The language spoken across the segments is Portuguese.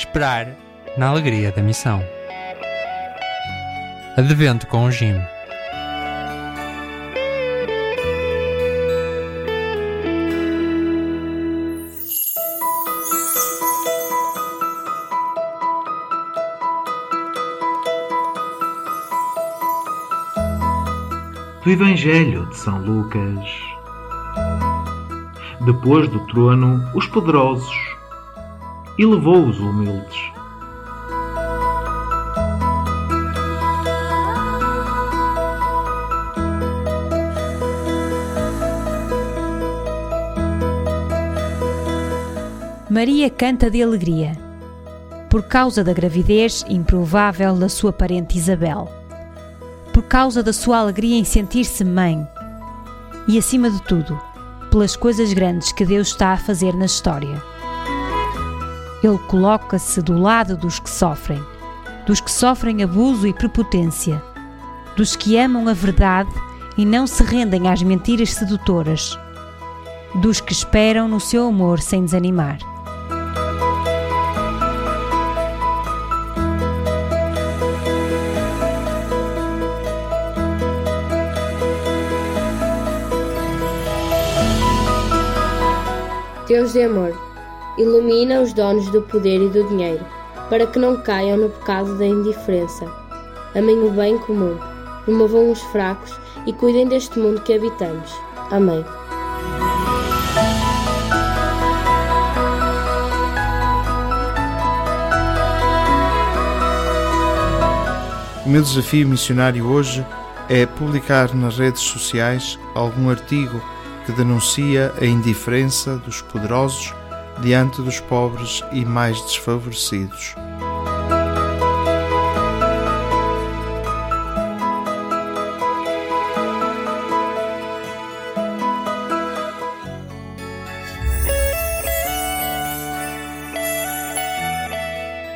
Esperar na alegria da missão. Advento com o Jim. do Evangelho de São Lucas. Depois do trono, os poderosos, e levou os humildes. Maria canta de alegria, por causa da gravidez improvável da sua parente Isabel por causa da sua alegria em sentir-se mãe e, acima de tudo, pelas coisas grandes que Deus está a fazer na história. Ele coloca-se do lado dos que sofrem, dos que sofrem abuso e prepotência, dos que amam a verdade e não se rendem às mentiras sedutoras, dos que esperam no seu amor sem desanimar. Deus de amor, ilumina os donos do poder e do dinheiro, para que não caiam no pecado da indiferença. Amem o bem comum, promovam os fracos e cuidem deste mundo que habitamos. Amém. O meu desafio missionário hoje é publicar nas redes sociais algum artigo que denuncia a indiferença dos poderosos diante dos pobres e mais desfavorecidos.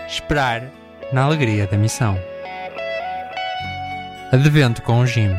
Esperar na alegria da missão. Advento com o Jim.